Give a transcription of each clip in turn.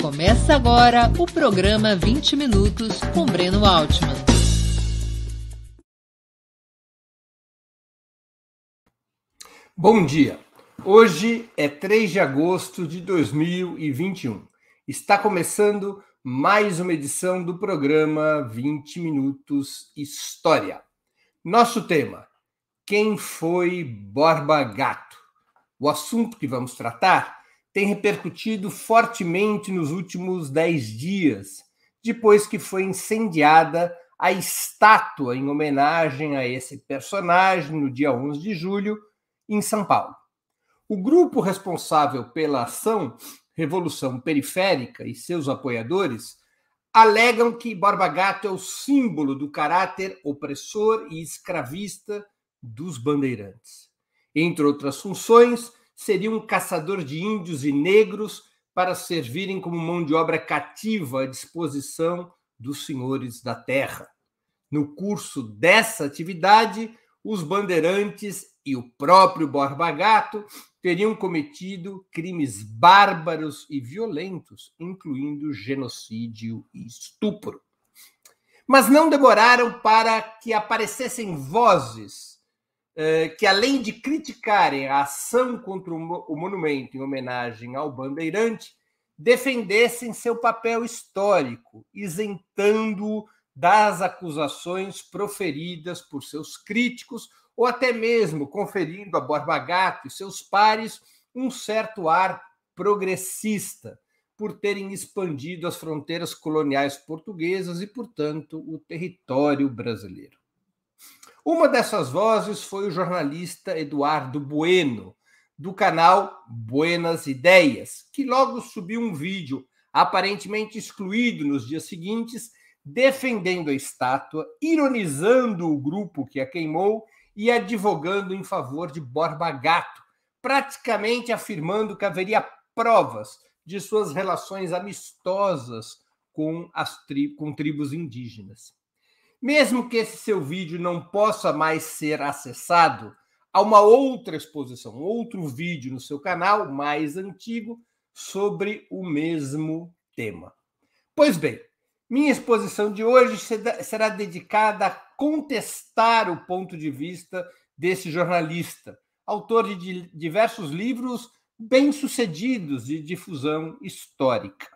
Começa agora o programa 20 Minutos com Breno Altman. Bom dia. Hoje é 3 de agosto de 2021. Está começando mais uma edição do programa 20 Minutos História. Nosso tema: Quem foi Borba Gato? O assunto que vamos tratar tem repercutido fortemente nos últimos dez dias, depois que foi incendiada a estátua em homenagem a esse personagem no dia 11 de julho, em São Paulo. O grupo responsável pela ação Revolução Periférica e seus apoiadores alegam que Borba Gato é o símbolo do caráter opressor e escravista dos bandeirantes. Entre outras funções, seria um caçador de índios e negros para servirem como mão de obra cativa à disposição dos senhores da terra. No curso dessa atividade, os bandeirantes e o próprio Borba Gato teriam cometido crimes bárbaros e violentos, incluindo genocídio e estupro. Mas não demoraram para que aparecessem vozes que, além de criticarem a ação contra o monumento em homenagem ao Bandeirante, defendessem seu papel histórico, isentando-o das acusações proferidas por seus críticos, ou até mesmo conferindo a Borba Gato e seus pares um certo ar progressista, por terem expandido as fronteiras coloniais portuguesas e, portanto, o território brasileiro. Uma dessas vozes foi o jornalista Eduardo Bueno, do canal Buenas Ideias, que logo subiu um vídeo aparentemente excluído nos dias seguintes, defendendo a estátua, ironizando o grupo que a queimou e advogando em favor de Borba Gato, praticamente afirmando que haveria provas de suas relações amistosas com, as tri com tribos indígenas. Mesmo que esse seu vídeo não possa mais ser acessado, há uma outra exposição, outro vídeo no seu canal, mais antigo, sobre o mesmo tema. Pois bem, minha exposição de hoje será dedicada a contestar o ponto de vista desse jornalista, autor de diversos livros bem-sucedidos de difusão histórica.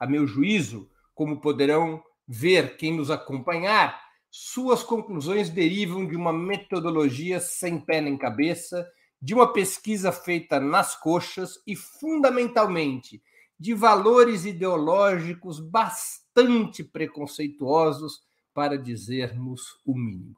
A meu juízo, como poderão ver quem nos acompanhar, suas conclusões derivam de uma metodologia sem pé nem cabeça, de uma pesquisa feita nas coxas e, fundamentalmente, de valores ideológicos bastante preconceituosos, para dizermos o mínimo.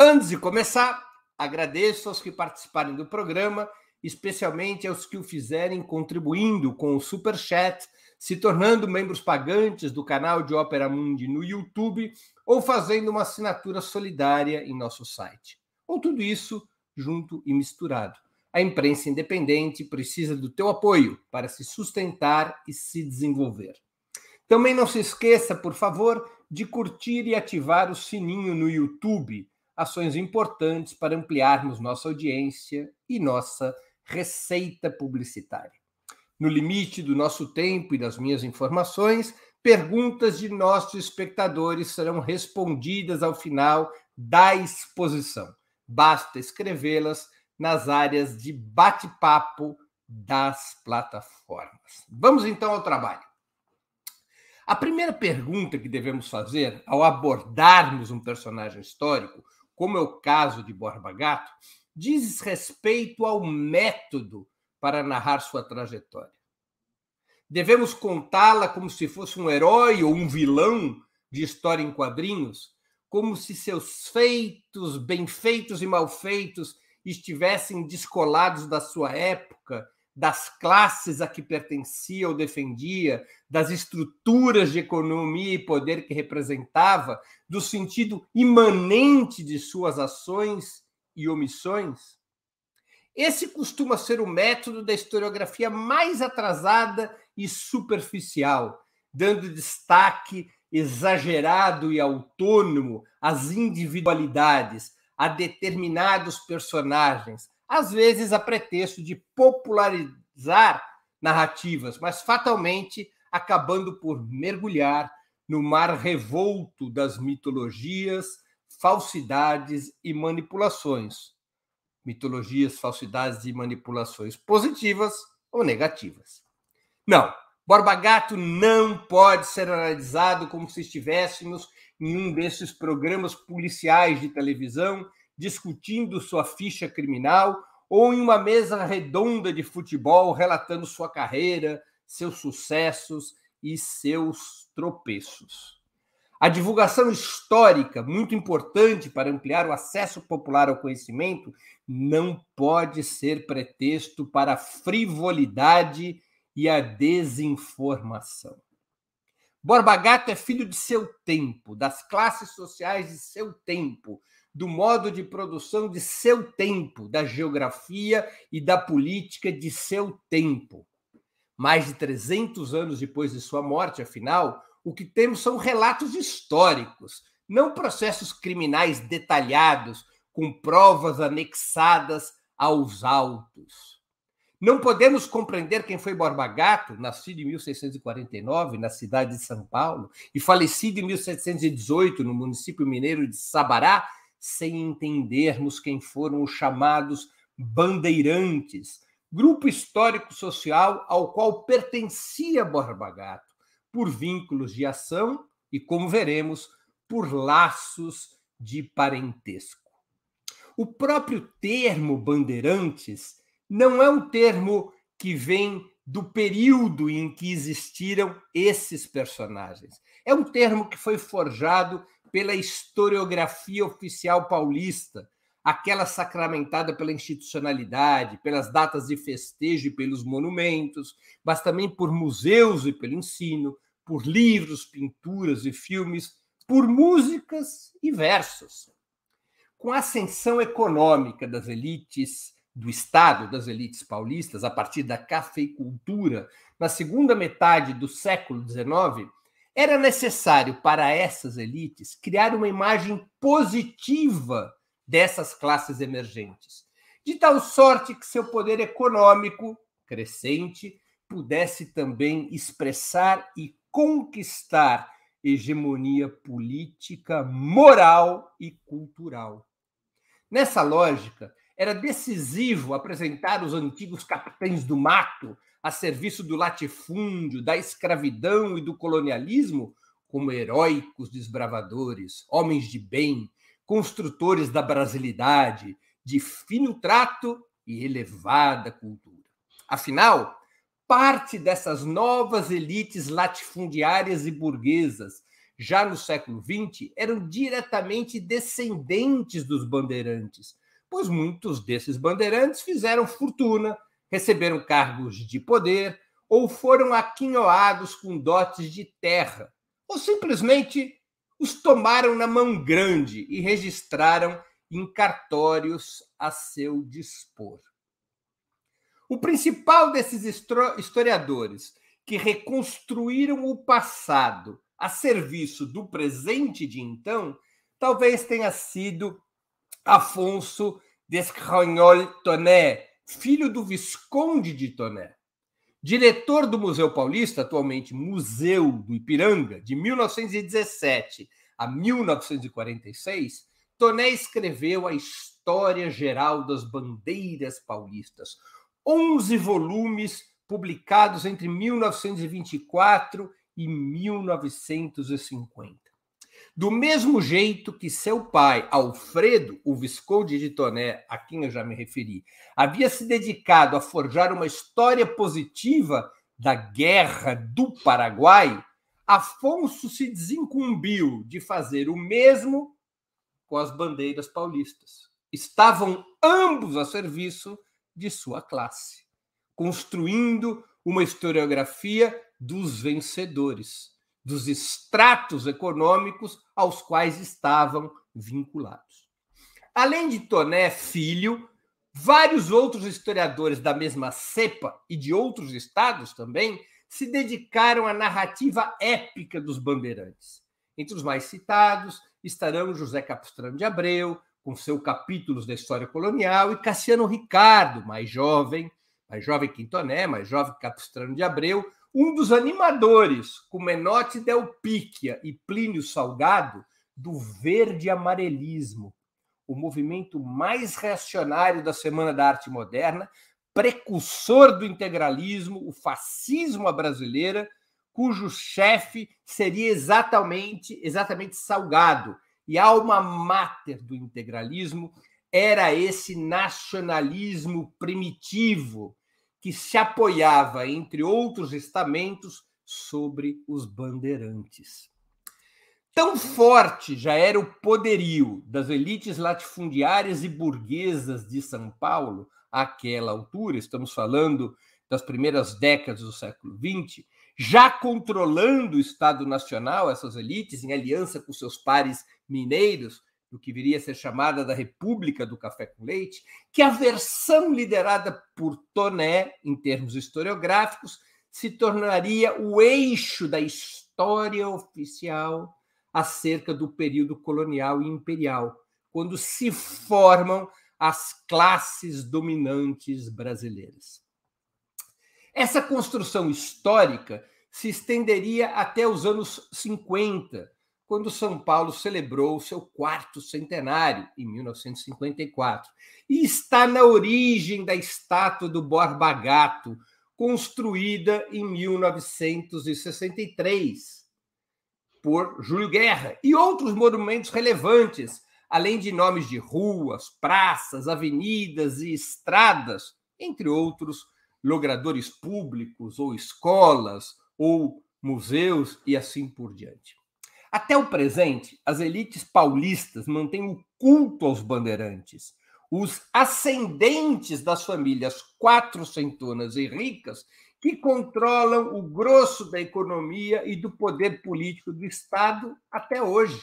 Antes de começar, agradeço aos que participarem do programa, especialmente aos que o fizerem contribuindo com o Super Chat se tornando membros pagantes do canal de Ópera Mundi no YouTube ou fazendo uma assinatura solidária em nosso site. Ou tudo isso junto e misturado. A imprensa independente precisa do teu apoio para se sustentar e se desenvolver. Também não se esqueça, por favor, de curtir e ativar o sininho no YouTube, ações importantes para ampliarmos nossa audiência e nossa receita publicitária no limite do nosso tempo e das minhas informações, perguntas de nossos espectadores serão respondidas ao final da exposição. Basta escrevê-las nas áreas de bate-papo das plataformas. Vamos então ao trabalho. A primeira pergunta que devemos fazer ao abordarmos um personagem histórico, como é o caso de Borba Gato, diz respeito ao método para narrar sua trajetória. Devemos contá-la como se fosse um herói ou um vilão de história em quadrinhos, como se seus feitos, bem feitos e mal feitos, estivessem descolados da sua época, das classes a que pertencia ou defendia, das estruturas de economia e poder que representava, do sentido imanente de suas ações e omissões? Esse costuma ser o método da historiografia mais atrasada e superficial, dando destaque exagerado e autônomo às individualidades, a determinados personagens, às vezes a pretexto de popularizar narrativas, mas fatalmente acabando por mergulhar no mar revolto das mitologias, falsidades e manipulações. Mitologias, falsidades e manipulações positivas ou negativas. Não, Borba Gato não pode ser analisado como se estivéssemos em um desses programas policiais de televisão discutindo sua ficha criminal ou em uma mesa redonda de futebol relatando sua carreira, seus sucessos e seus tropeços. A divulgação histórica, muito importante para ampliar o acesso popular ao conhecimento, não pode ser pretexto para a frivolidade e a desinformação. Borba Gato é filho de seu tempo, das classes sociais de seu tempo, do modo de produção de seu tempo, da geografia e da política de seu tempo. Mais de 300 anos depois de sua morte, afinal, o que temos são relatos históricos, não processos criminais detalhados com provas anexadas aos autos. Não podemos compreender quem foi Borba Gato, nascido em 1649 na cidade de São Paulo e falecido em 1718 no município mineiro de Sabará, sem entendermos quem foram os chamados bandeirantes, grupo histórico-social ao qual pertencia Borba Gato por vínculos de ação e, como veremos, por laços de parentesco. O próprio termo bandeirantes não é um termo que vem do período em que existiram esses personagens. É um termo que foi forjado pela historiografia oficial paulista, aquela sacramentada pela institucionalidade, pelas datas de festejo e pelos monumentos, mas também por museus e pelo ensino, por livros, pinturas e filmes, por músicas e versos. Com a ascensão econômica das elites do Estado, das elites paulistas, a partir da cafeicultura, na segunda metade do século XIX, era necessário para essas elites criar uma imagem positiva dessas classes emergentes, de tal sorte que seu poder econômico crescente pudesse também expressar e conquistar hegemonia política, moral e cultural. Nessa lógica, era decisivo apresentar os antigos capitães do mato a serviço do latifúndio, da escravidão e do colonialismo como heróicos desbravadores, homens de bem, construtores da brasilidade, de fino trato e elevada cultura. Afinal, parte dessas novas elites latifundiárias e burguesas, já no século XX, eram diretamente descendentes dos bandeirantes, pois muitos desses bandeirantes fizeram fortuna, receberam cargos de poder ou foram aquinhoados com dotes de terra, ou simplesmente os tomaram na mão grande e registraram em cartórios a seu dispor. O principal desses historiadores que reconstruíram o passado a serviço do presente de então, talvez tenha sido Afonso d'Escragnol Toné, filho do Visconde de Toné. Diretor do Museu Paulista, atualmente Museu do Ipiranga, de 1917 a 1946, Toné escreveu a História Geral das Bandeiras Paulistas, 11 volumes publicados entre 1924 e 1950. Do mesmo jeito que seu pai, Alfredo, o Visconde de Toné, a quem eu já me referi, havia se dedicado a forjar uma história positiva da Guerra do Paraguai, Afonso se desincumbiu de fazer o mesmo com as bandeiras paulistas. Estavam ambos a serviço de sua classe, construindo uma historiografia dos vencedores dos estratos econômicos aos quais estavam vinculados. Além de Toné Filho, vários outros historiadores da mesma cepa e de outros estados também se dedicaram à narrativa épica dos bandeirantes. Entre os mais citados estarão José Capistrano de Abreu, com seu capítulos da história colonial, e Cassiano Ricardo, mais jovem, mais jovem que Toné, mais jovem Capistrano de Abreu, um dos animadores, com Menotti Del Picchia e Plínio Salgado, do verde amarelismo, o movimento mais reacionário da Semana da Arte Moderna, precursor do integralismo, o fascismo à brasileira, cujo chefe seria exatamente, exatamente Salgado. E a alma máter do integralismo era esse nacionalismo primitivo que se apoiava, entre outros estamentos, sobre os bandeirantes. Tão forte já era o poderio das elites latifundiárias e burguesas de São Paulo àquela altura, estamos falando das primeiras décadas do século XX, já controlando o Estado Nacional, essas elites, em aliança com seus pares mineiros, do que viria a ser chamada da República do Café com Leite, que a versão liderada por Toné, em termos historiográficos, se tornaria o eixo da história oficial acerca do período colonial e imperial, quando se formam as classes dominantes brasileiras. Essa construção histórica se estenderia até os anos 50, quando São Paulo celebrou seu quarto centenário, em 1954, e está na origem da estátua do Borba Gato, construída em 1963 por Júlio Guerra, e outros monumentos relevantes, além de nomes de ruas, praças, avenidas e estradas, entre outros logradores públicos ou escolas ou museus e assim por diante. Até o presente, as elites paulistas mantêm o culto aos bandeirantes. Os ascendentes das famílias quatrocentonas e ricas que controlam o grosso da economia e do poder político do Estado até hoje.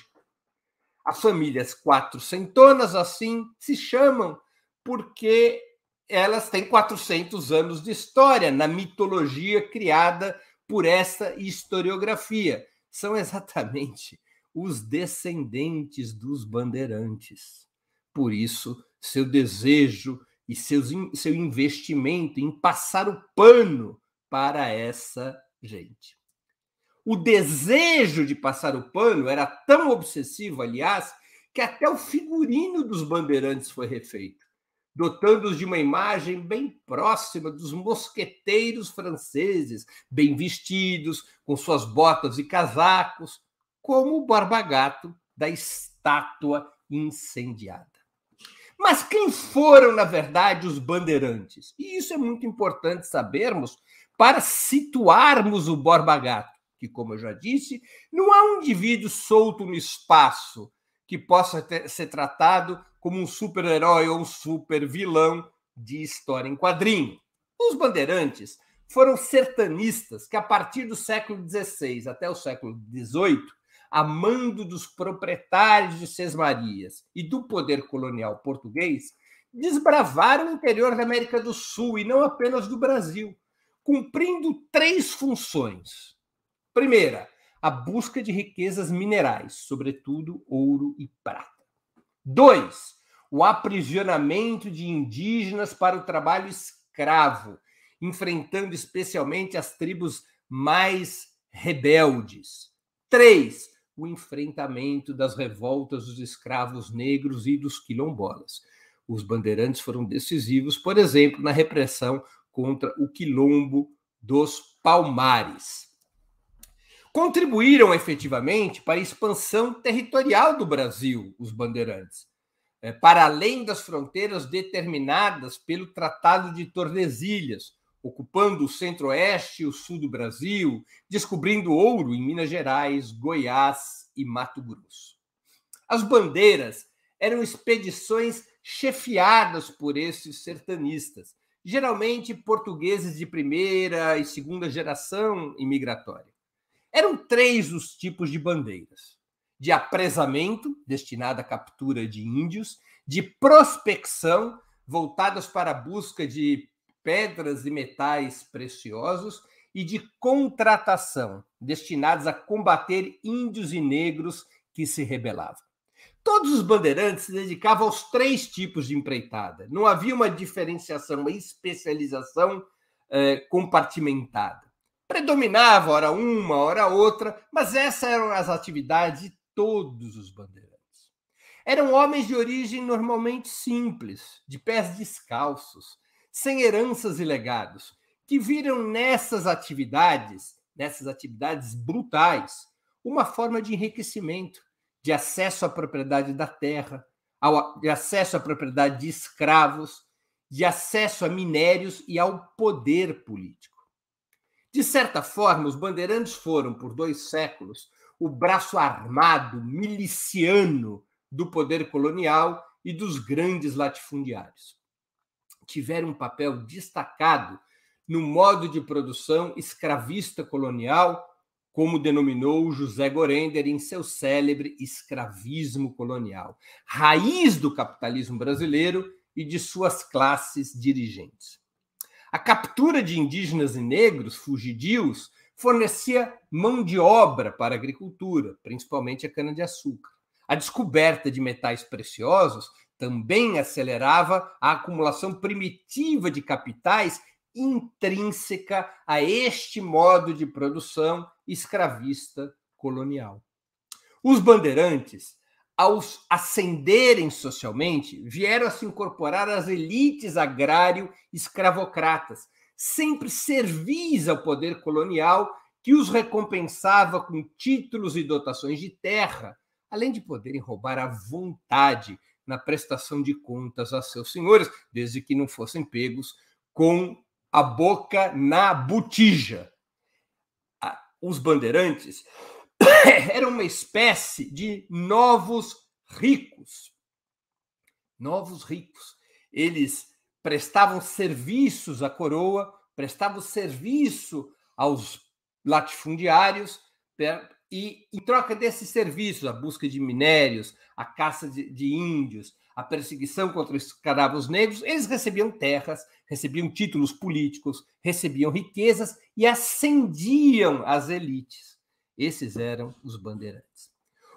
As famílias quatrocentonas, assim, se chamam porque elas têm 400 anos de história na mitologia criada por essa historiografia são exatamente os descendentes dos bandeirantes. Por isso, seu desejo e seus, seu investimento em passar o pano para essa gente. O desejo de passar o pano era tão obsessivo, aliás, que até o figurino dos bandeirantes foi refeito dotando-os de uma imagem bem próxima dos mosqueteiros franceses, bem vestidos, com suas botas e casacos, como o barbagato da estátua incendiada. Mas quem foram, na verdade, os bandeirantes? E isso é muito importante sabermos para situarmos o Borba Gato, que, como eu já disse, não há um indivíduo solto no espaço que possa ter, ser tratado como um super-herói ou um super-vilão de história em quadrinho. Os bandeirantes foram sertanistas que, a partir do século XVI até o século XVIII, a mando dos proprietários de Sesmarias e do poder colonial português, desbravaram o interior da América do Sul e não apenas do Brasil, cumprindo três funções. Primeira, a busca de riquezas minerais, sobretudo ouro e prata. Dois, o aprisionamento de indígenas para o trabalho escravo, enfrentando especialmente as tribos mais rebeldes. Três, o enfrentamento das revoltas dos escravos negros e dos quilombolas. Os bandeirantes foram decisivos, por exemplo, na repressão contra o quilombo dos Palmares. Contribuíram efetivamente para a expansão territorial do Brasil, os bandeirantes é, para além das fronteiras determinadas pelo Tratado de Tordesilhas, ocupando o centro-oeste e o sul do Brasil, descobrindo ouro em Minas Gerais, Goiás e Mato Grosso. As bandeiras eram expedições chefiadas por esses sertanistas, geralmente portugueses de primeira e segunda geração imigratória. Eram três os tipos de bandeiras de apresamento, destinada à captura de índios, de prospecção, voltadas para a busca de pedras e metais preciosos, e de contratação, destinados a combater índios e negros que se rebelavam. Todos os bandeirantes se dedicavam aos três tipos de empreitada. Não havia uma diferenciação, uma especialização eh, compartimentada. Predominava, hora uma, hora outra, mas essas eram as atividades de todos os bandeirantes. Eram homens de origem normalmente simples, de pés descalços, sem heranças e legados, que viram nessas atividades, nessas atividades brutais, uma forma de enriquecimento, de acesso à propriedade da terra, de acesso à propriedade de escravos, de acesso a minérios e ao poder político. De certa forma, os bandeirantes foram, por dois séculos, o braço armado, miliciano do poder colonial e dos grandes latifundiários. Tiveram um papel destacado no modo de produção escravista colonial como denominou José Gorender em seu célebre Escravismo Colonial, raiz do capitalismo brasileiro e de suas classes dirigentes. A captura de indígenas e negros fugidios fornecia mão de obra para a agricultura, principalmente a cana-de-açúcar. A descoberta de metais preciosos também acelerava a acumulação primitiva de capitais intrínseca a este modo de produção escravista colonial. Os bandeirantes, ao ascenderem socialmente, vieram a se incorporar às elites agrário-escravocratas, sempre servis ao poder colonial que os recompensava com títulos e dotações de terra, além de poderem roubar à vontade na prestação de contas a seus senhores, desde que não fossem pegos com a boca na botija. Os bandeirantes eram uma espécie de novos ricos. Novos ricos. Eles prestavam serviços à coroa, prestavam serviço aos latifundiários, e em troca desses serviços, a busca de minérios, a caça de, de índios, a perseguição contra os escravos negros, eles recebiam terras, recebiam títulos políticos, recebiam riquezas e ascendiam as elites. Esses eram os bandeirantes.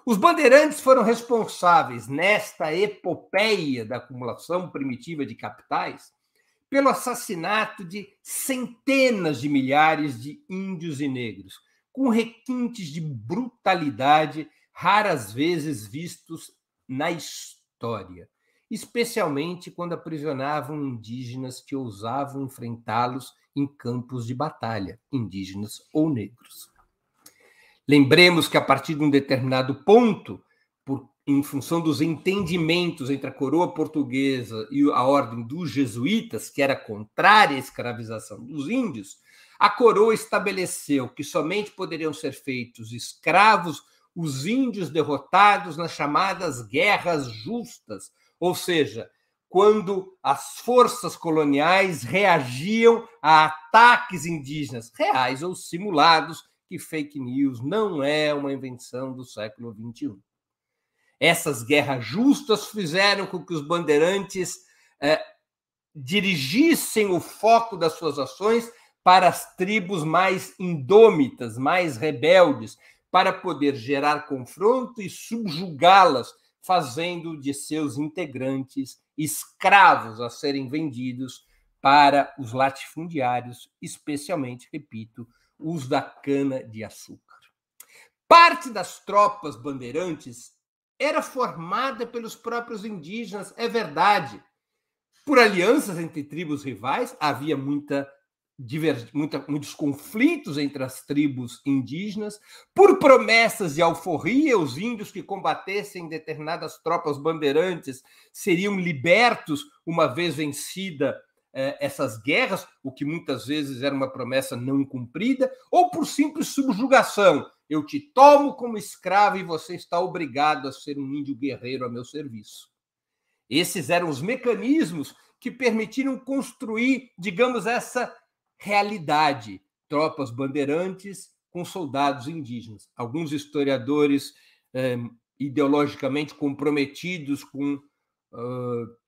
Os bandeirantes foram responsáveis nesta epopeia da acumulação primitiva de capitais pelo assassinato de centenas de milhares de índios e negros, com requintes de brutalidade raras vezes vistos na história especialmente quando aprisionavam indígenas que ousavam enfrentá-los em campos de batalha, indígenas ou negros. Lembremos que a partir de um determinado ponto, por, em função dos entendimentos entre a coroa portuguesa e a ordem dos jesuítas, que era contrária à escravização dos índios, a coroa estabeleceu que somente poderiam ser feitos escravos os índios derrotados nas chamadas guerras justas, ou seja, quando as forças coloniais reagiam a ataques indígenas, reais ou simulados, que fake news não é uma invenção do século XXI. Essas guerras justas fizeram com que os bandeirantes eh, dirigissem o foco das suas ações para as tribos mais indômitas, mais rebeldes, para poder gerar confronto e subjugá-las, fazendo de seus integrantes escravos a serem vendidos para os latifundiários, especialmente, repito, os da cana-de-açúcar. Parte das tropas bandeirantes era formada pelos próprios indígenas, é verdade. Por alianças entre tribos rivais, havia muita muita, muitos conflitos entre as tribos indígenas, por promessas de alforria, os índios que combatessem determinadas tropas bandeirantes seriam libertos uma vez vencida essas guerras, o que muitas vezes era uma promessa não cumprida, ou por simples subjugação. Eu te tomo como escravo e você está obrigado a ser um índio guerreiro a meu serviço. Esses eram os mecanismos que permitiram construir, digamos, essa realidade, tropas bandeirantes com soldados indígenas. Alguns historiadores eh, ideologicamente comprometidos com uh,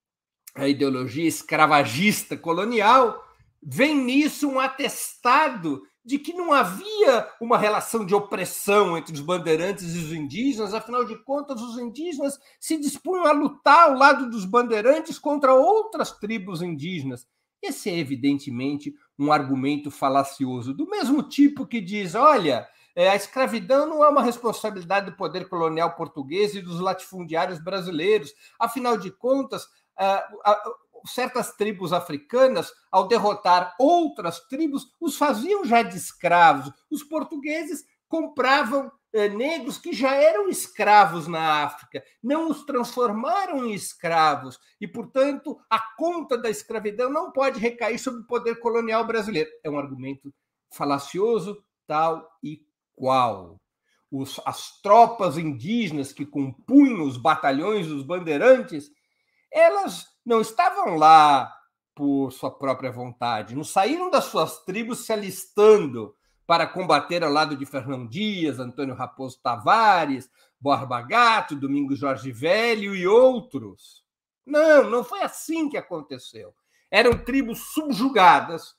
a ideologia escravagista colonial veem nisso um atestado de que não havia uma relação de opressão entre os bandeirantes e os indígenas, afinal de contas, os indígenas se dispunham a lutar ao lado dos bandeirantes contra outras tribos indígenas. Esse é, evidentemente, um argumento falacioso, do mesmo tipo que diz: olha, é, a escravidão não é uma responsabilidade do poder colonial português e dos latifundiários brasileiros. Afinal de contas, certas tribos africanas, ao derrotar outras tribos, os faziam já de escravos. Os portugueses compravam eh, negros que já eram escravos na África, não os transformaram em escravos. E, portanto, a conta da escravidão não pode recair sobre o poder colonial brasileiro. É um argumento falacioso, tal e qual. Os, as tropas indígenas que compunham os batalhões dos bandeirantes, elas não estavam lá por sua própria vontade, não saíram das suas tribos se alistando para combater ao lado de Fernão Dias, Antônio Raposo Tavares, Borba Gato, Domingos Jorge Velho e outros. Não, não foi assim que aconteceu. Eram tribos subjugadas,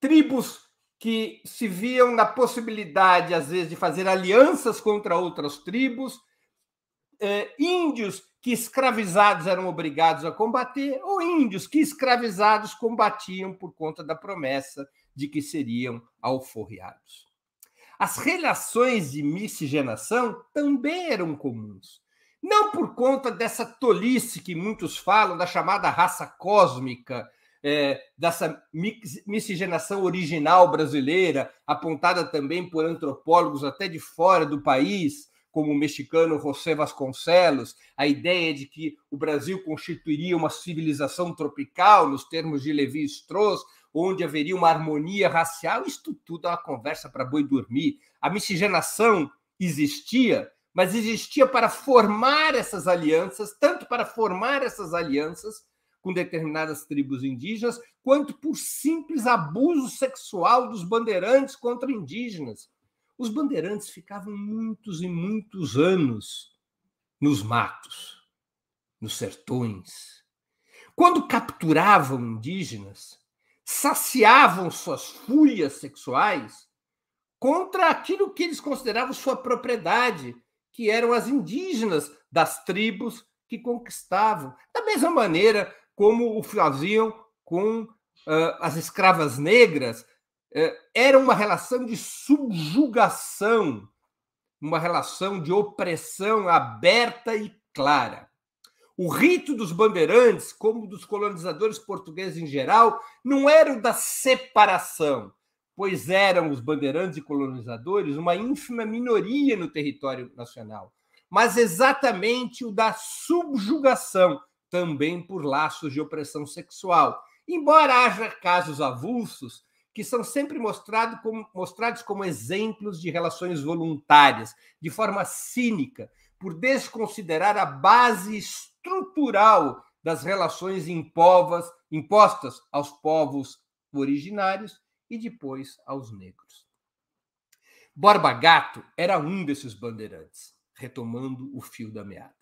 tribos que se viam na possibilidade, às vezes, de fazer alianças contra outras tribos, eh, índios que escravizados eram obrigados a combater, ou índios que escravizados combatiam por conta da promessa de que seriam alforriados. As relações de miscigenação também eram comuns. Não por conta dessa tolice que muitos falam, da chamada raça cósmica, é, dessa miscigenação original brasileira, apontada também por antropólogos até de fora do país, como o mexicano José Vasconcelos, a ideia de que o Brasil constituiria uma civilização tropical, nos termos de Levi Strauss, onde haveria uma harmonia racial, isto tudo é uma conversa para boi dormir. A miscigenação existia, mas existia para formar essas alianças, tanto para formar essas alianças com determinadas tribos indígenas, quanto por simples abuso sexual dos bandeirantes contra indígenas. Os bandeirantes ficavam muitos e muitos anos nos matos, nos sertões. Quando capturavam indígenas, saciavam suas fúrias sexuais contra aquilo que eles consideravam sua propriedade, que eram as indígenas das tribos que conquistavam. Da mesma maneira como o faziam com uh, as escravas negras, era uma relação de subjugação, uma relação de opressão aberta e clara. O rito dos bandeirantes, como dos colonizadores portugueses em geral, não era o da separação, pois eram os bandeirantes e colonizadores uma ínfima minoria no território nacional, mas exatamente o da subjugação, também por laços de opressão sexual. Embora haja casos avulsos, que são sempre mostrado como, mostrados como exemplos de relações voluntárias, de forma cínica, por desconsiderar a base estrutural das relações impovas, impostas aos povos originários e depois aos negros. Borba Gato era um desses bandeirantes, retomando o fio da meada.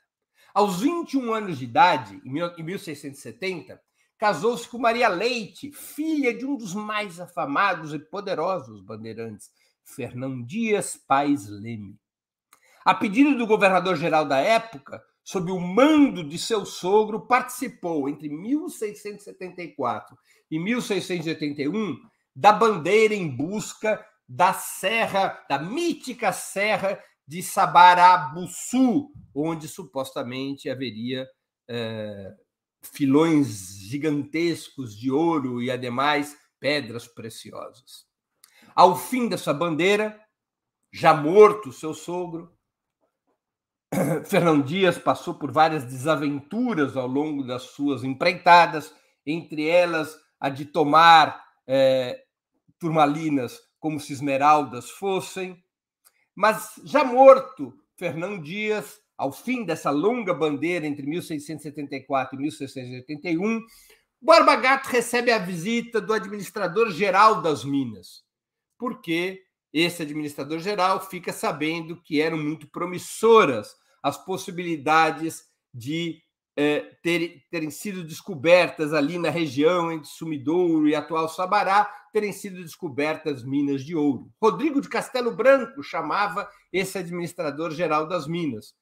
Aos 21 anos de idade, em 1670, casou-se com Maria Leite, filha de um dos mais afamados e poderosos bandeirantes, Fernão Dias Pais Leme. A pedido do governador-geral da época, sob o mando de seu sogro, participou entre 1674 e 1681 da bandeira em busca da serra, da mítica serra de Sabarabuçu, onde supostamente haveria eh, filões gigantescos de ouro e, ademais, pedras preciosas. Ao fim dessa bandeira, já morto seu sogro, Fernão Dias passou por várias desaventuras ao longo das suas empreitadas, entre elas a de tomar é, turmalinas como se esmeraldas fossem. Mas já morto, Fernão Dias ao fim dessa longa bandeira entre 1674 e 1681, Borba Gato recebe a visita do administrador-geral das Minas, porque esse administrador-geral fica sabendo que eram muito promissoras as possibilidades de é, ter, terem sido descobertas ali na região entre Sumidouro e atual Sabará, terem sido descobertas minas de ouro. Rodrigo de Castelo Branco chamava esse administrador-geral das minas,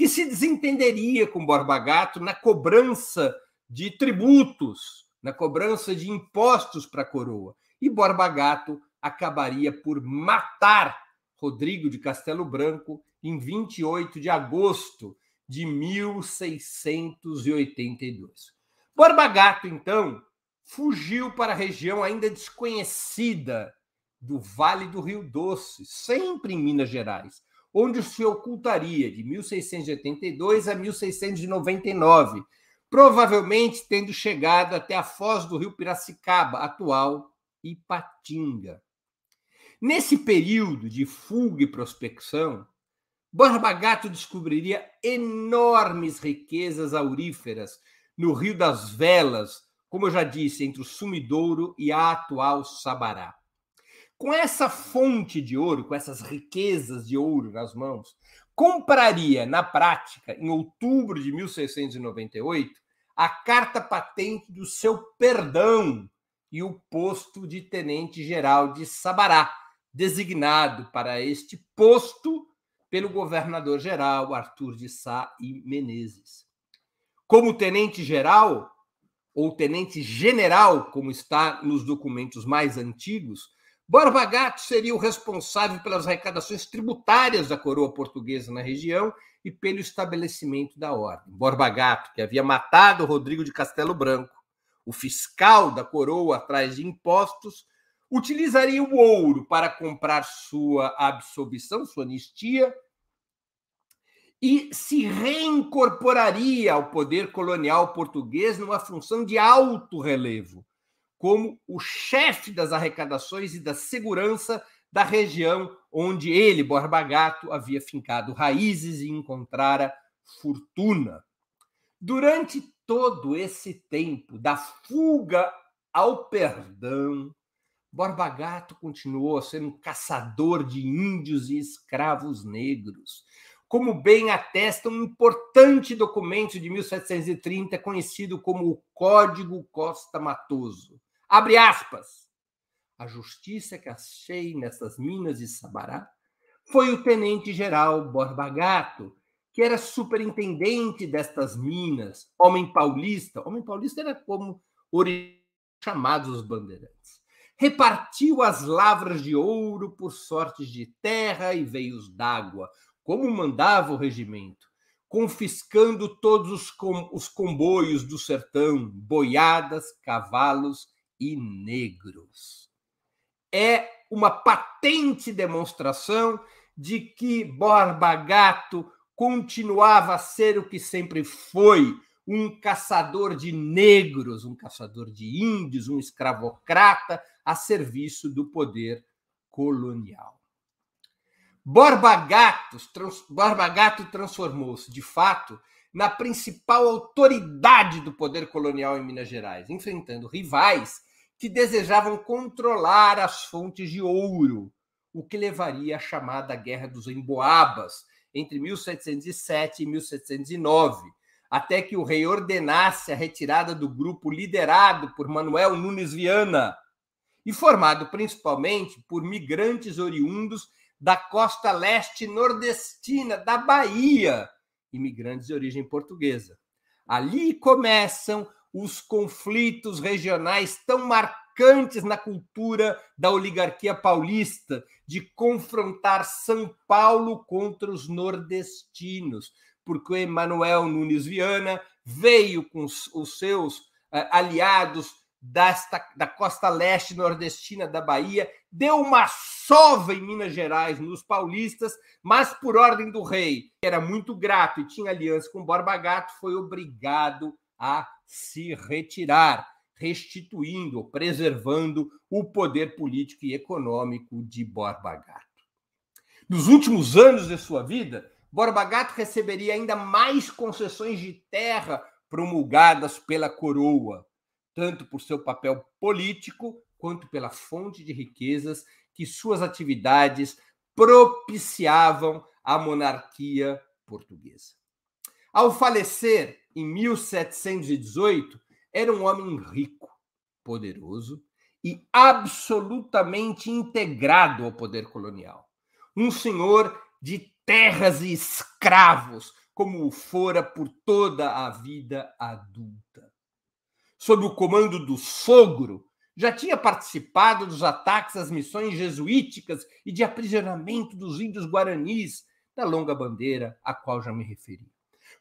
que se desentenderia com Borba Gato na cobrança de tributos, na cobrança de impostos para a coroa. E Borba Gato acabaria por matar Rodrigo de Castelo Branco em 28 de agosto de 1682. Borba Gato, então, fugiu para a região ainda desconhecida do Vale do Rio Doce, sempre em Minas Gerais, onde se ocultaria de 1682 a 1699, provavelmente tendo chegado até a foz do rio Piracicaba, atual Ipatinga. Nesse período de fuga e prospecção, Borba Gato descobriria enormes riquezas auríferas no Rio das Velas, como eu já disse, entre o Sumidouro e a atual Sabará. Com essa fonte de ouro, com essas riquezas de ouro nas mãos, compraria, na prática, em outubro de 1698, a carta patente do seu perdão e o posto de tenente-geral de Sabará, designado para este posto pelo governador-geral Arthur de Sá e Menezes. Como tenente-geral, ou tenente-general, como está nos documentos mais antigos, Borba Gato seria o responsável pelas arrecadações tributárias da coroa portuguesa na região e pelo estabelecimento da ordem. Borba Gato, que havia matado Rodrigo de Castelo Branco, o fiscal da coroa atrás de impostos, utilizaria o ouro para comprar sua absolvição, sua anistia, e se reincorporaria ao poder colonial português numa função de alto relevo, como o chefe das arrecadações e da segurança da região onde ele, Borba Gato, havia fincado raízes e encontrara fortuna. Durante todo esse tempo da fuga ao perdão, Borba Gato continuou a ser um caçador de índios e escravos negros, como bem atesta um importante documento de 1730 conhecido como o Código Costa Matoso. Abre aspas. A justiça que achei nessas minas de Sabará foi o tenente-geral Borba Gato, que era superintendente destas minas, homem paulista. Homem paulista era como chamados os bandeirantes repartiu as lavras de ouro por sortes de terra e veios d'água, como mandava o regimento, confiscando todos os, com, os comboios do sertão, boiadas, cavalos e negros. É uma patente demonstração de que Borba Gato continuava a ser o que sempre foi, um caçador de negros, um caçador de índios, um escravocrata a serviço do poder colonial. Borba Gato, trans, Borba Gato transformou-se, de fato, na principal autoridade do poder colonial em Minas Gerais, enfrentando rivais que desejavam controlar as fontes de ouro, o que levaria à chamada Guerra dos Emboabas, entre 1707 e 1709, até que o rei ordenasse a retirada do grupo liderado por Manuel Nunes Viana e formado principalmente por migrantes oriundos da costa leste nordestina da Bahia, imigrantes de origem portuguesa. Ali começam os conflitos regionais tão marcantes na cultura da oligarquia paulista, de confrontar São Paulo contra os nordestinos, porque Emanuel Nunes Viana veio com os seus uh, aliados desta, da costa leste nordestina da Bahia, deu uma sova em Minas Gerais, nos paulistas, mas por ordem do rei, que era muito grato e tinha aliança com Borba Gato, foi obrigado a se retirar, restituindo, preservando o poder político e econômico de Borba Gato. Nos últimos anos de sua vida, Borba Gato receberia ainda mais concessões de terra promulgadas pela coroa, tanto por seu papel político quanto pela fonte de riquezas que suas atividades propiciavam à monarquia portuguesa. Ao falecer em 1718, era um homem rico, poderoso e absolutamente integrado ao poder colonial. Um senhor de terras e escravos, como o fora por toda a vida adulta. Sob o comando do sogro, já tinha participado dos ataques às missões jesuíticas e de aprisionamento dos índios guaranis da longa bandeira a qual já me referi.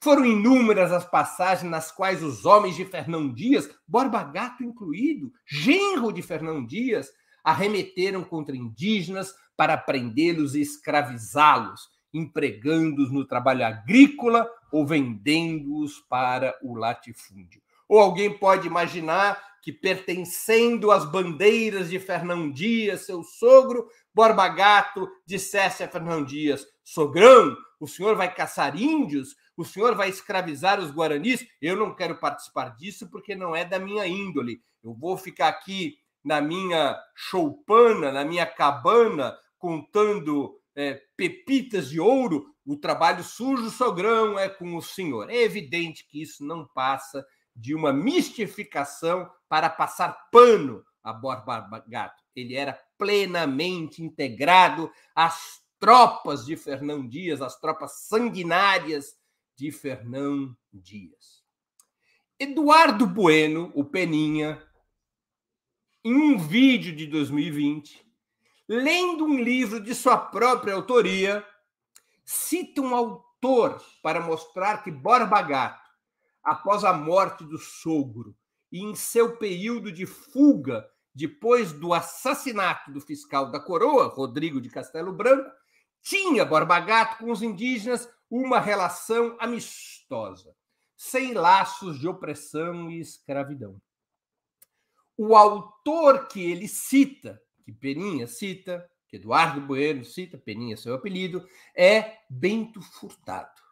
Foram inúmeras as passagens nas quais os homens de Fernão Dias, Borba Gato incluído, genro de Fernão Dias, arremeteram contra indígenas para prendê-los e escravizá-los, empregando-os no trabalho agrícola ou vendendo-os para o latifúndio. Ou alguém pode imaginar que, pertencendo às bandeiras de Fernão Dias, seu sogro, Borba Gato dissesse a Fernão Dias: Sogrão, o senhor vai caçar índios? O senhor vai escravizar os guaranis? Eu não quero participar disso porque não é da minha índole. Eu vou ficar aqui na minha choupana, na minha cabana, contando é, pepitas de ouro. O trabalho sujo, sogrão, é com o senhor. É evidente que isso não passa de uma mistificação para passar pano a Borba Gato. Ele era plenamente integrado às tropas de Fernão Dias, às tropas sanguinárias de Fernão Dias. Eduardo Bueno, o Peninha, em um vídeo de 2020, lendo um livro de sua própria autoria, cita um autor para mostrar que Borba Gato após a morte do sogro e em seu período de fuga depois do assassinato do fiscal da coroa, Rodrigo de Castelo Branco, tinha Borba Gato com os indígenas uma relação amistosa, sem laços de opressão e escravidão. O autor que ele cita, que Peninha cita, que Eduardo Bueno cita, Peninha é seu apelido, é Bento Furtado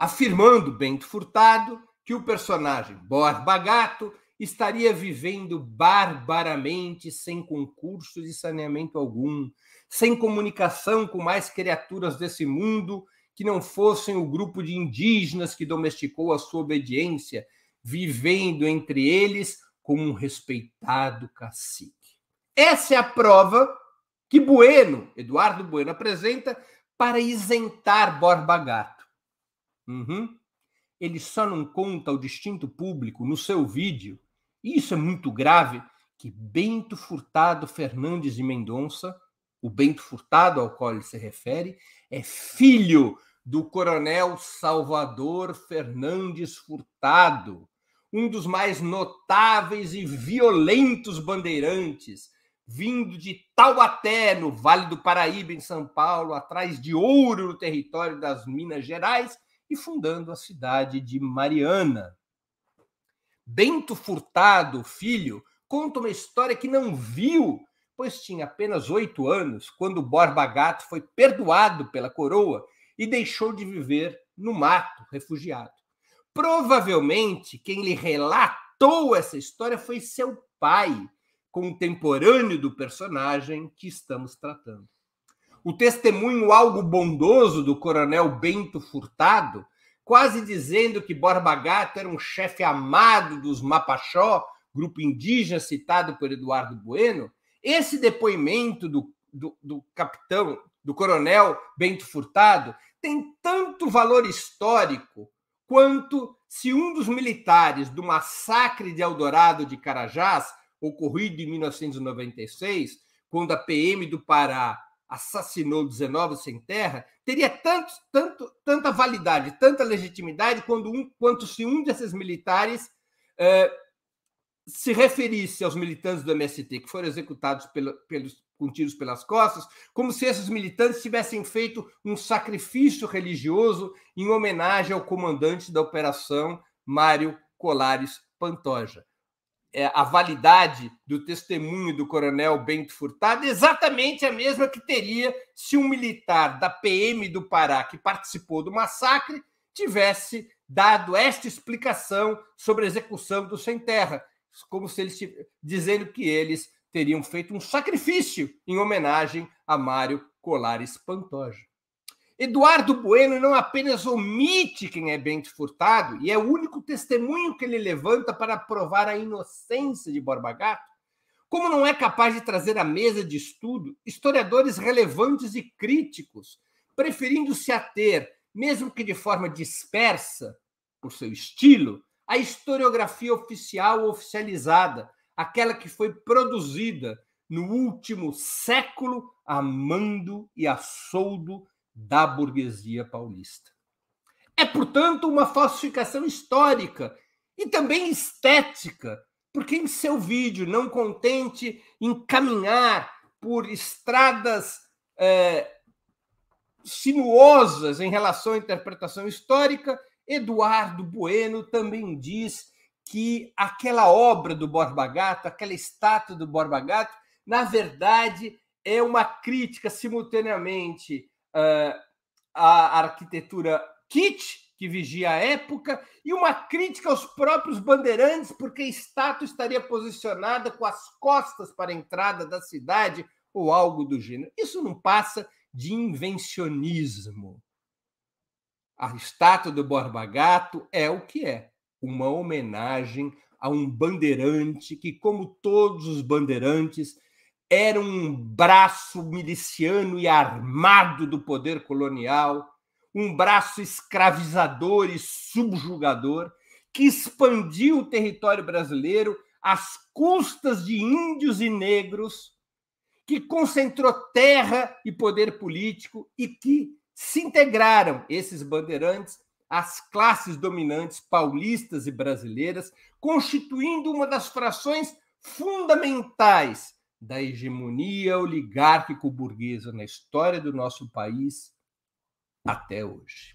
afirmando Bento Furtado que o personagem Borba Gato estaria vivendo barbaramente sem concurso de saneamento algum, sem comunicação com mais criaturas desse mundo que não fossem o grupo de indígenas que domesticou a sua obediência, vivendo entre eles como um respeitado cacique. Essa é a prova que Bueno, Eduardo Bueno, apresenta para isentar Borba Gato Uhum. Ele só não conta ao distinto público no seu vídeo, e isso é muito grave, que Bento Furtado Fernandes de Mendonça, o Bento Furtado ao qual ele se refere, é filho do coronel Salvador Fernandes Furtado, um dos mais notáveis e violentos bandeirantes, vindo de Taubaté, no Vale do Paraíba, em São Paulo, atrás de ouro no território das Minas Gerais, e fundando a cidade de Mariana. Bento Furtado, filho, conta uma história que não viu, pois tinha apenas oito anos quando Borba Gato foi perdoado pela coroa e deixou de viver no mato, refugiado. Provavelmente quem lhe relatou essa história foi seu pai, contemporâneo do personagem que estamos tratando o testemunho algo bondoso do coronel Bento Furtado, quase dizendo que Borba Gato era um chefe amado dos Mapachó, grupo indígena citado por Eduardo Bueno, esse depoimento do, do, do capitão, do coronel Bento Furtado, tem tanto valor histórico quanto se um dos militares do massacre de Eldorado de Carajás, ocorrido em 1996, quando a PM do Pará assassinou 19 sem terra, teria tanto, tanto, tanta validade, tanta legitimidade quando um, quanto se um desses militares eh, se referisse aos militantes do MST que foram executados pelo, pelos, com tiros pelas costas, como se esses militantes tivessem feito um sacrifício religioso em homenagem ao comandante da operação, Mário Colares Pantoja. É, a validade do testemunho do coronel Bento Furtado exatamente a mesma que teria se um militar da PM do Pará que participou do massacre tivesse dado esta explicação sobre a execução do sem terra, como se eles dizendo que eles teriam feito um sacrifício em homenagem a Mário Colares Pantoja. Eduardo Bueno não apenas omite quem é Bento Furtado, e é o único testemunho que ele levanta para provar a inocência de Borba Gato, como não é capaz de trazer à mesa de estudo historiadores relevantes e críticos, preferindo se ater, mesmo que de forma dispersa, por seu estilo, à historiografia oficial oficializada, aquela que foi produzida no último século a mando e a soldo da burguesia paulista. É, portanto, uma falsificação histórica e também estética, porque em seu vídeo, não contente em caminhar por estradas é, sinuosas em relação à interpretação histórica, Eduardo Bueno também diz que aquela obra do Borba Gato, aquela estátua do Borba Gato, na verdade é uma crítica simultaneamente uh, à arquitetura kitsch, que vigia a época, e uma crítica aos próprios bandeirantes, porque a estátua estaria posicionada com as costas para a entrada da cidade ou algo do gênero. Isso não passa de invencionismo. A estátua do Borba Gato é o que é, uma homenagem a um bandeirante que, como todos os bandeirantes, era um braço miliciano e armado do poder colonial, um braço escravizador e subjugador que expandiu o território brasileiro às custas de índios e negros, que concentrou terra e poder político e que se integraram esses bandeirantes às classes dominantes paulistas e brasileiras, constituindo uma das frações fundamentais da hegemonia oligárquico-burguesa na história do nosso país até hoje.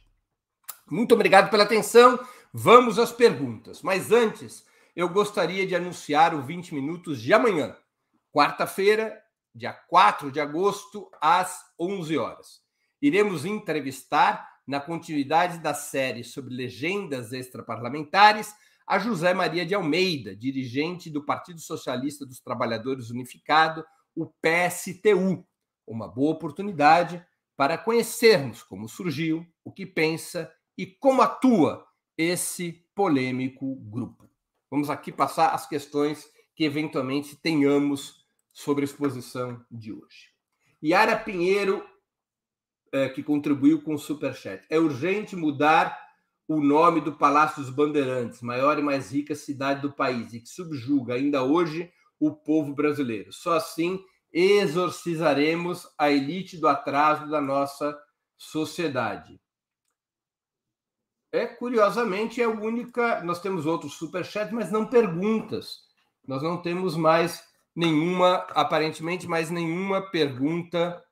Muito obrigado pela atenção. Vamos às perguntas. Mas antes, eu gostaria de anunciar o 20 minutos de amanhã, quarta-feira, dia 4 de agosto, às 11 horas. Iremos entrevistar, na continuidade da série sobre legendas extraparlamentares, a José Maria de Almeida, dirigente do Partido Socialista dos Trabalhadores Unificado, o PSTU. Uma boa oportunidade para conhecermos como surgiu, o que pensa e como atua esse polêmico grupo. Vamos aqui passar as questões que eventualmente tenhamos sobre a exposição de hoje. Yara Pinheiro, é, que contribuiu com o Superchat. É urgente mudar o nome do Palácio dos Bandeirantes, maior e mais rica cidade do país, e que subjuga ainda hoje o povo brasileiro. Só assim exorcizaremos a elite do atraso da nossa sociedade. É curiosamente é a única. Nós temos outros superchats, mas não perguntas. Nós não temos mais nenhuma, aparentemente, mais nenhuma pergunta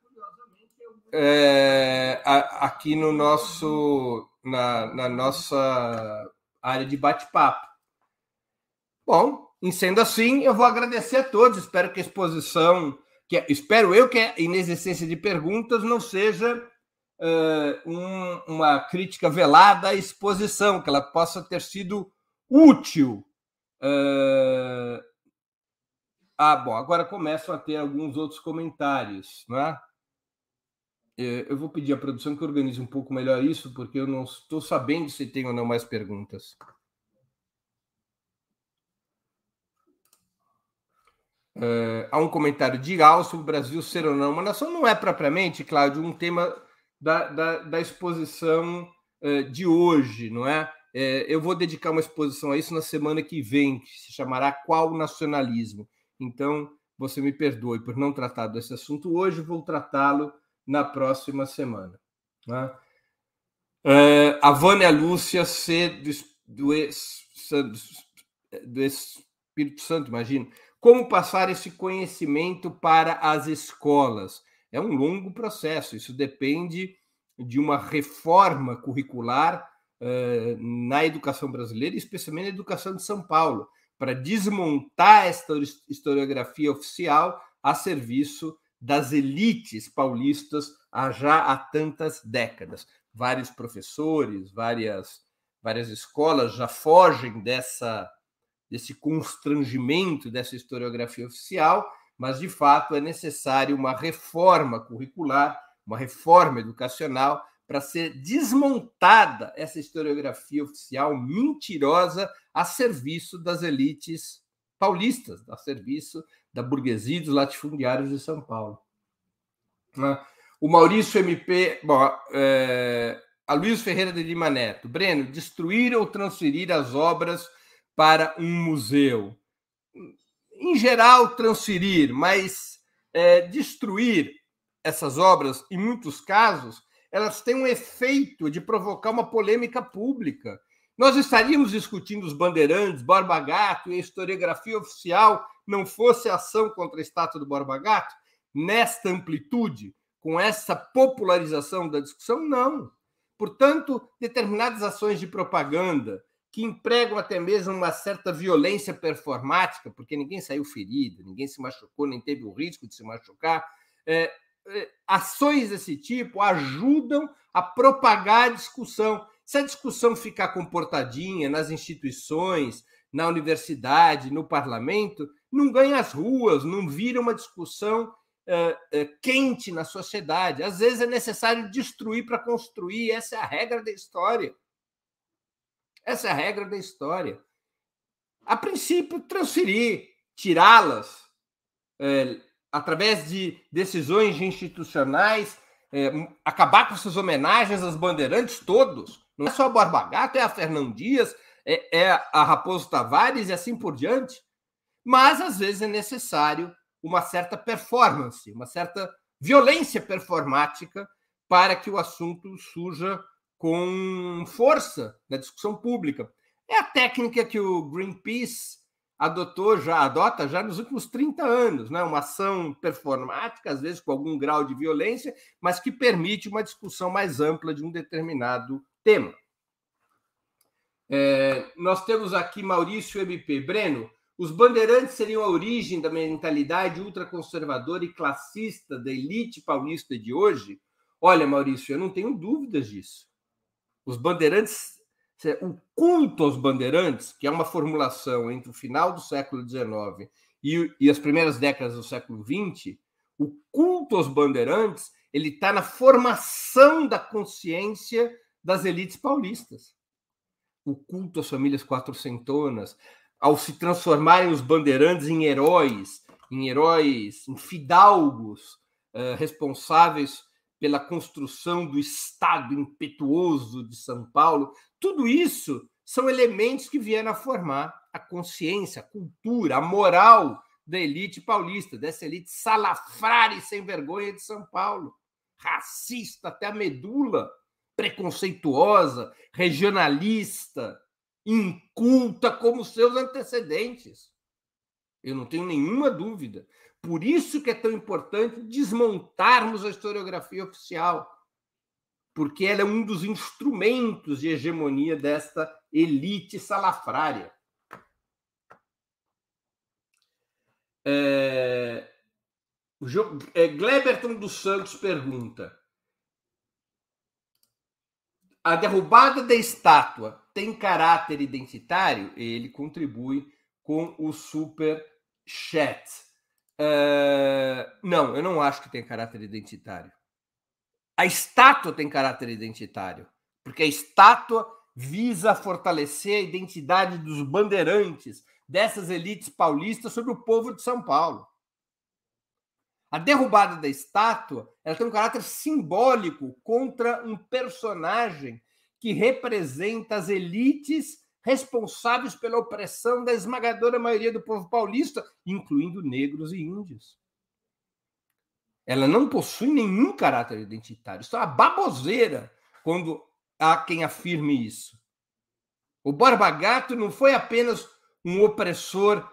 é, aqui no nosso na, na nossa área de bate-papo. Bom, em sendo assim, eu vou agradecer a todos. Espero que a exposição, que espero eu que a inexistência de perguntas não seja uh, um, uma crítica velada à exposição, que ela possa ter sido útil. Uh... Ah, bom, agora começam a ter alguns outros comentários, não é? É, eu vou pedir à produção que organize um pouco melhor isso, porque eu não estou sabendo se tem ou não mais perguntas. Uh, há um comentário de Gal sobre o Brasil ser ou não uma nação. Não é propriamente, Cláudio, um tema da, da, da exposição uh, de hoje, não é? é? Eu vou dedicar uma exposição a isso na semana que vem, que se chamará Qual Nacionalismo? Então, você me perdoe por não tratar desse assunto hoje, vou tratá-lo na próxima semana. Né? É, a Vânia Lúcia C. Do, do, do Espírito Santo, imagino. Como passar esse conhecimento para as escolas? É um longo processo, isso depende de uma reforma curricular uh, na educação brasileira, especialmente na educação de São Paulo, para desmontar esta historiografia oficial a serviço das elites paulistas há já há tantas décadas. Vários professores, várias, várias escolas já fogem dessa, desse constrangimento dessa historiografia oficial, mas de fato é necessário uma reforma curricular, uma reforma educacional para ser desmontada essa historiografia oficial mentirosa a serviço das elites paulistas, a serviço da burguesia dos latifundiários de São Paulo. Né? O Maurício MP, bom, é, a Luiz Ferreira de Lima Neto, Breno, destruir ou transferir as obras para um museu? Em geral, transferir, mas é, destruir essas obras, em muitos casos, elas têm um efeito de provocar uma polêmica pública. Nós estaríamos discutindo os bandeirantes, Borba Gato e a historiografia oficial não fosse a ação contra a estátua do Borba Gato, nesta amplitude, com essa popularização da discussão? Não. Portanto, determinadas ações de propaganda que empregam até mesmo uma certa violência performática, porque ninguém saiu ferido, ninguém se machucou, nem teve o risco de se machucar, é, é, ações desse tipo ajudam a propagar a discussão. Se a discussão ficar comportadinha nas instituições, na universidade, no parlamento, não ganha as ruas, não vira uma discussão é, é, quente na sociedade. Às vezes é necessário destruir para construir, essa é a regra da história. Essa é a regra da história. A princípio, transferir, tirá-las, é, através de decisões institucionais, é, acabar com essas homenagens aos bandeirantes todos. Não é só a Borba Gato, é a Fernão Dias, é, é a Raposo Tavares e assim por diante. Mas, às vezes, é necessário uma certa performance, uma certa violência performática para que o assunto surja com força na discussão pública. É a técnica que o Greenpeace adotou já, adota já nos últimos 30 anos, né? uma ação performática, às vezes com algum grau de violência, mas que permite uma discussão mais ampla de um determinado tema. É, nós temos aqui Maurício MP. Breno, os bandeirantes seriam a origem da mentalidade ultraconservadora e classista da elite paulista de hoje? Olha, Maurício, eu não tenho dúvidas disso. Os bandeirantes o culto aos bandeirantes, que é uma formulação entre o final do século XIX e, e as primeiras décadas do século XX, o culto aos bandeirantes ele está na formação da consciência das elites paulistas. O culto às famílias quatrocentonas, ao se transformarem os bandeirantes em heróis, em heróis, em fidalgos uh, responsáveis pela construção do Estado impetuoso de São Paulo, tudo isso são elementos que vieram a formar a consciência, a cultura, a moral da elite paulista, dessa elite salafrária e sem vergonha de São Paulo, racista até a medula, preconceituosa, regionalista, inculta como seus antecedentes. Eu não tenho nenhuma dúvida. Por isso que é tão importante desmontarmos a historiografia oficial, porque ela é um dos instrumentos de hegemonia desta elite salafrária. É... é Gleberton dos Santos pergunta: a derrubada da estátua tem caráter identitário? Ele contribui com o super chat. Uh, não, eu não acho que tem caráter identitário. A estátua tem caráter identitário, porque a estátua visa fortalecer a identidade dos bandeirantes, dessas elites paulistas sobre o povo de São Paulo. A derrubada da estátua ela tem um caráter simbólico contra um personagem que representa as elites responsáveis pela opressão da esmagadora maioria do povo paulista, incluindo negros e índios. Ela não possui nenhum caráter identitário. Isso é uma baboseira quando há quem afirme isso. O Borba Gato não foi apenas um opressor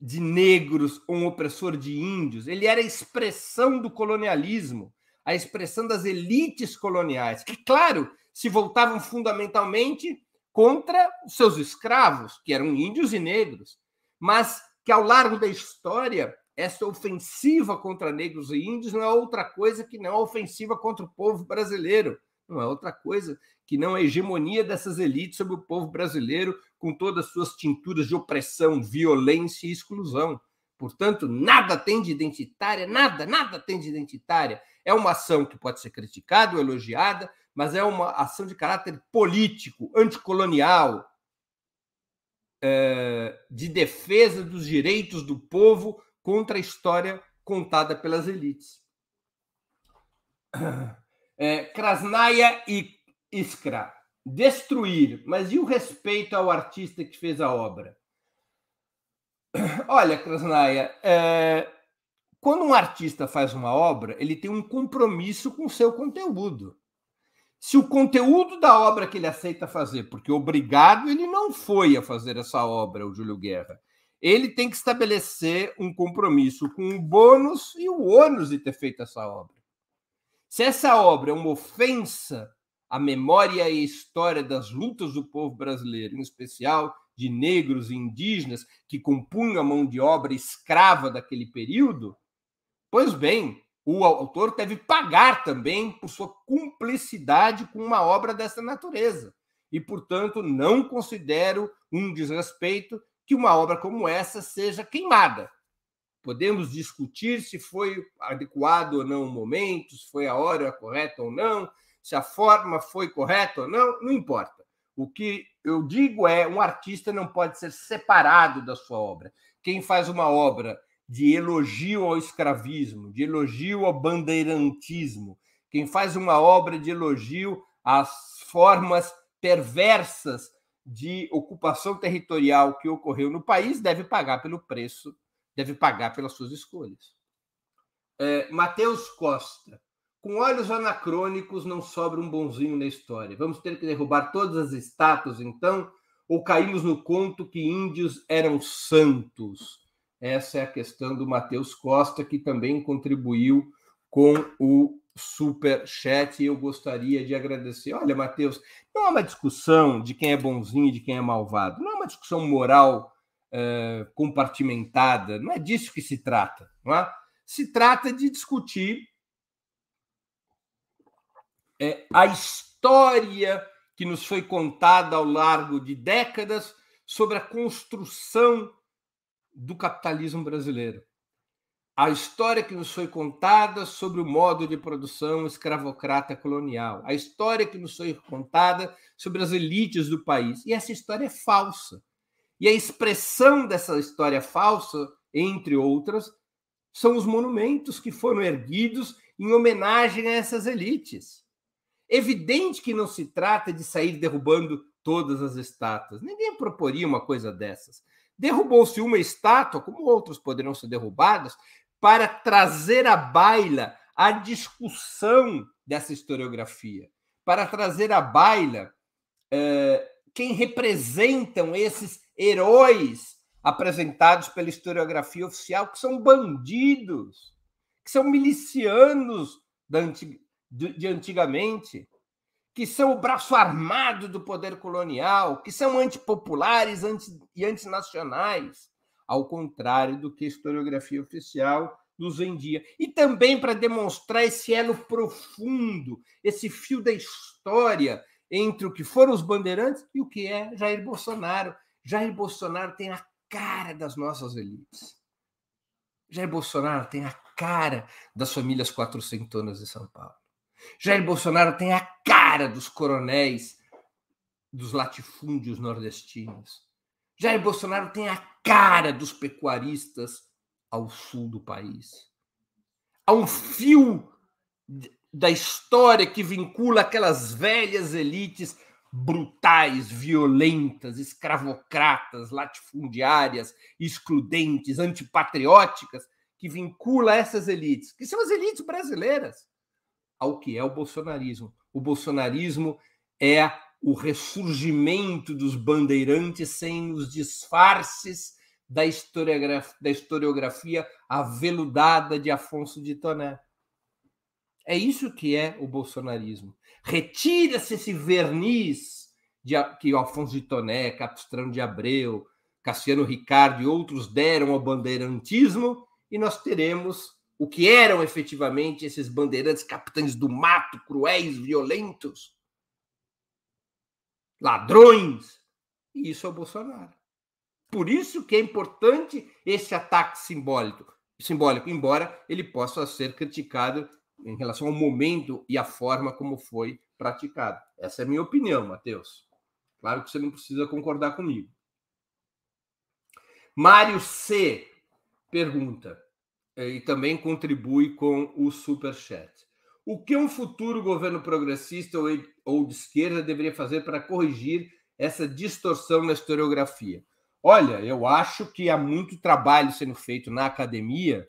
de negros um opressor de índios, ele era a expressão do colonialismo, a expressão das elites coloniais, que, claro, se voltavam fundamentalmente contra os seus escravos, que eram índios e negros, mas que ao largo da história essa ofensiva contra negros e índios não é outra coisa que não a ofensiva contra o povo brasileiro, não é outra coisa que não a hegemonia dessas elites sobre o povo brasileiro com todas as suas tinturas de opressão, violência e exclusão. Portanto, nada tem de identitária, nada, nada tem de identitária. É uma ação que pode ser criticada ou elogiada, mas é uma ação de caráter político, anticolonial, é, de defesa dos direitos do povo contra a história contada pelas elites. É, Krasnaya e Iskra. Destruir, mas e o respeito ao artista que fez a obra? Olha, Krasnaya, é, quando um artista faz uma obra, ele tem um compromisso com o seu conteúdo. Se o conteúdo da obra que ele aceita fazer, porque obrigado ele não foi a fazer essa obra, o Júlio Guerra, ele tem que estabelecer um compromisso com o bônus e o ônus de ter feito essa obra. Se essa obra é uma ofensa à memória e história das lutas do povo brasileiro, em especial de negros e indígenas que compunham a mão de obra escrava daquele período, pois bem, o autor deve pagar também por sua cumplicidade com uma obra dessa natureza. E, portanto, não considero um desrespeito que uma obra como essa seja queimada. Podemos discutir se foi adequado ou não o momento, se foi a hora correta ou não, se a forma foi correta ou não, não importa. O que eu digo é: um artista não pode ser separado da sua obra. Quem faz uma obra de elogio ao escravismo, de elogio ao bandeirantismo, quem faz uma obra de elogio às formas perversas de ocupação territorial que ocorreu no país deve pagar pelo preço, deve pagar pelas suas escolhas. É, Mateus Costa. Com olhos anacrônicos não sobra um bonzinho na história. Vamos ter que derrubar todas as estátuas, então? Ou caímos no conto que índios eram santos? Essa é a questão do Mateus Costa, que também contribuiu com o super chat eu gostaria de agradecer. Olha, Matheus, não é uma discussão de quem é bonzinho e de quem é malvado, não é uma discussão moral uh, compartimentada, não é disso que se trata. Não é? Se trata de discutir é, a história que nos foi contada ao largo de décadas sobre a construção do capitalismo brasileiro a história que nos foi contada sobre o modo de produção escravocrata colonial, a história que nos foi contada sobre as elites do país. E essa história é falsa. E a expressão dessa história falsa, entre outras, são os monumentos que foram erguidos em homenagem a essas elites. Evidente que não se trata de sair derrubando todas as estátuas. Ninguém proporia uma coisa dessas. Derrubou-se uma estátua, como outras poderão ser derrubadas, para trazer à baila a discussão dessa historiografia, para trazer à baila é, quem representam esses heróis apresentados pela historiografia oficial, que são bandidos, que são milicianos de antigamente, que são o braço armado do poder colonial, que são antipopulares e antinacionais ao contrário do que a historiografia oficial nos vendia. E também para demonstrar esse elo profundo, esse fio da história entre o que foram os bandeirantes e o que é Jair Bolsonaro. Jair Bolsonaro tem a cara das nossas elites. Jair Bolsonaro tem a cara das famílias quatrocentonas de São Paulo. Jair Bolsonaro tem a cara dos coronéis dos latifúndios nordestinos. Jair Bolsonaro tem a cara dos pecuaristas ao sul do país. Há um fio da história que vincula aquelas velhas elites brutais, violentas, escravocratas, latifundiárias, excludentes, antipatrióticas, que vincula essas elites, que são as elites brasileiras, ao que é o bolsonarismo. O bolsonarismo é o ressurgimento dos bandeirantes sem os disfarces da historiografia, da historiografia aveludada de Afonso de Toné. É isso que é o bolsonarismo. Retira-se esse verniz de, que o Afonso de Toné, Capistrano de Abreu, Cassiano Ricardo e outros deram ao bandeirantismo e nós teremos o que eram efetivamente esses bandeirantes capitães do mato, cruéis, violentos, ladrões. E isso é o Bolsonaro. Por isso que é importante esse ataque simbólico, simbólico, embora ele possa ser criticado em relação ao momento e a forma como foi praticado. Essa é a minha opinião, Matheus. Claro que você não precisa concordar comigo. Mário C pergunta eh, e também contribui com o super chat. O que um futuro governo progressista ou de esquerda deveria fazer para corrigir essa distorção na historiografia? Olha, eu acho que há muito trabalho sendo feito na academia,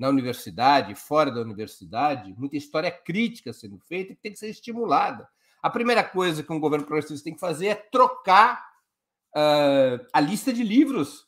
na universidade, fora da universidade, muita história crítica sendo feita que tem que ser estimulada. A primeira coisa que um governo progressista tem que fazer é trocar uh, a lista de livros,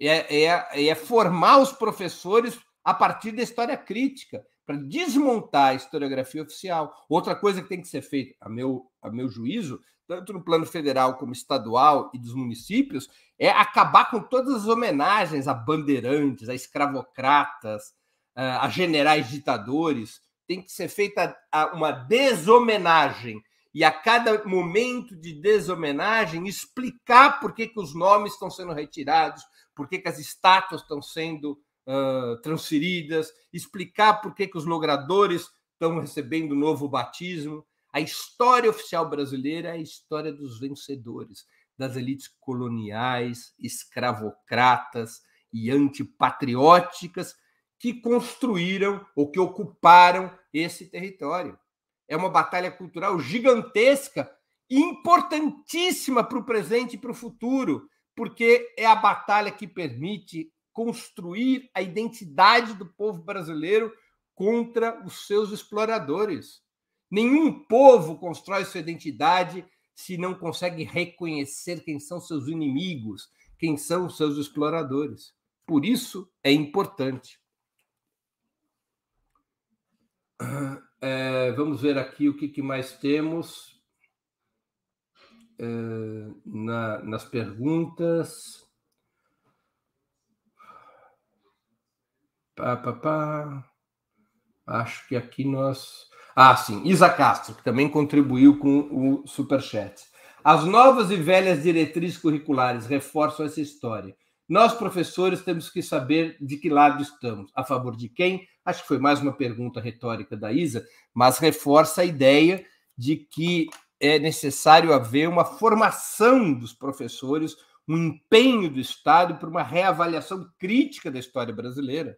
é, é, é formar os professores a partir da história crítica, para desmontar a historiografia oficial. Outra coisa que tem que ser feita, a meu, a meu juízo, tanto no plano federal como estadual e dos municípios, é acabar com todas as homenagens a bandeirantes, a escravocratas, a generais ditadores. Tem que ser feita uma deshomenagem. E a cada momento de deshomenagem, explicar por que, que os nomes estão sendo retirados, por que, que as estátuas estão sendo uh, transferidas, explicar por que, que os logradores estão recebendo novo batismo. A história oficial brasileira é a história dos vencedores, das elites coloniais, escravocratas e antipatrióticas que construíram ou que ocuparam esse território. É uma batalha cultural gigantesca, importantíssima para o presente e para o futuro, porque é a batalha que permite construir a identidade do povo brasileiro contra os seus exploradores. Nenhum povo constrói sua identidade se não consegue reconhecer quem são seus inimigos, quem são seus exploradores. Por isso é importante. É, vamos ver aqui o que, que mais temos é, na, nas perguntas. Pá, pá, pá. Acho que aqui nós. Ah, sim, Isa Castro, que também contribuiu com o Superchat. As novas e velhas diretrizes curriculares reforçam essa história. Nós, professores, temos que saber de que lado estamos. A favor de quem? Acho que foi mais uma pergunta retórica da Isa, mas reforça a ideia de que é necessário haver uma formação dos professores, um empenho do Estado para uma reavaliação crítica da história brasileira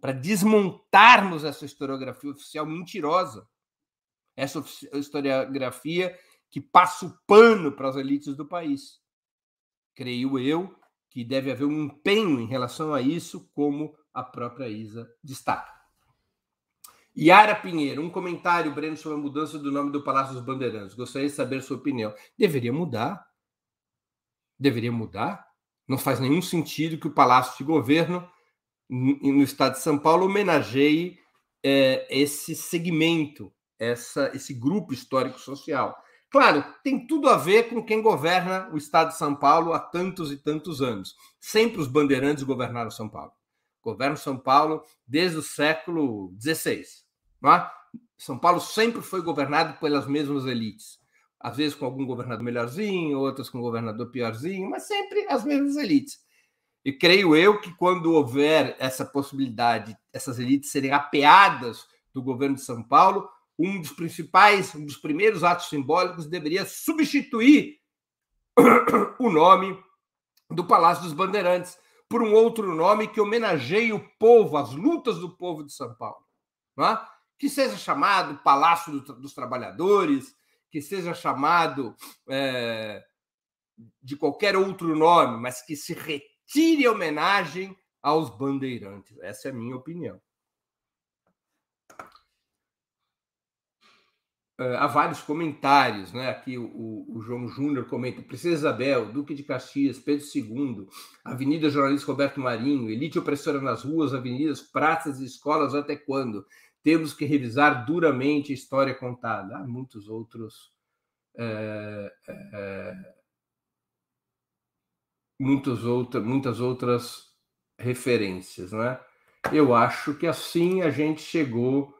para desmontarmos essa historiografia oficial mentirosa, essa historiografia que passa o pano para as elites do país. Creio eu que deve haver um empenho em relação a isso, como a própria Isa destaca. Yara Pinheiro, um comentário, Breno, sobre a mudança do nome do Palácio dos Bandeirantes. Gostaria de saber sua opinião. Deveria mudar. Deveria mudar. Não faz nenhum sentido que o Palácio de Governo no estado de São Paulo homenageie é, esse segmento, essa, esse grupo histórico-social. Claro, tem tudo a ver com quem governa o estado de São Paulo há tantos e tantos anos. Sempre os bandeirantes governaram São Paulo. Governam São Paulo desde o século XVI. É? São Paulo sempre foi governado pelas mesmas elites. Às vezes com algum governador melhorzinho, outras com um governador piorzinho, mas sempre as mesmas elites. E creio eu que quando houver essa possibilidade, essas elites serem apeadas do governo de São Paulo, um dos principais, um dos primeiros atos simbólicos deveria substituir o nome do Palácio dos Bandeirantes por um outro nome que homenageie o povo, as lutas do povo de São Paulo. É? Que seja chamado Palácio dos Trabalhadores, que seja chamado é, de qualquer outro nome, mas que se retire tire homenagem aos bandeirantes. Essa é a minha opinião. Uh, há vários comentários, né? Aqui o, o João Júnior comenta: Princesa Isabel, Duque de Caxias, Pedro II, Avenida Jornalista Roberto Marinho, elite opressora nas ruas, avenidas, praças e escolas, até quando? Temos que revisar duramente a história contada. Há muitos outros é, é, muitas, outra, muitas outras referências, né? Eu acho que assim a gente chegou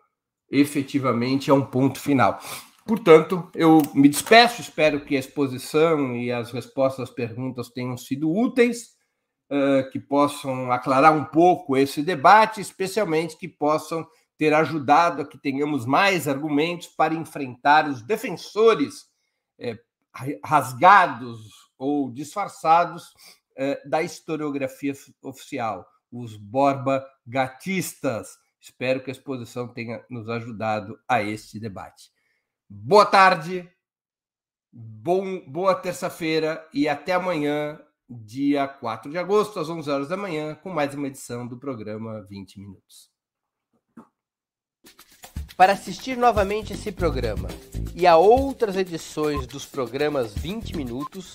efetivamente a um ponto final. Portanto, eu me despeço, espero que a exposição e as respostas às perguntas tenham sido úteis, que possam aclarar um pouco esse debate, especialmente que possam ter ajudado a que tenhamos mais argumentos para enfrentar os defensores é, rasgados ou disfarçados é, da historiografia oficial, os Borba Gatistas. Espero que a exposição tenha nos ajudado a este debate. Boa tarde, bom, boa terça-feira e até amanhã, dia 4 de agosto, às 11 horas da manhã, com mais uma edição do programa 20 Minutos. Para assistir novamente esse programa e a outras edições dos programas 20 Minutos,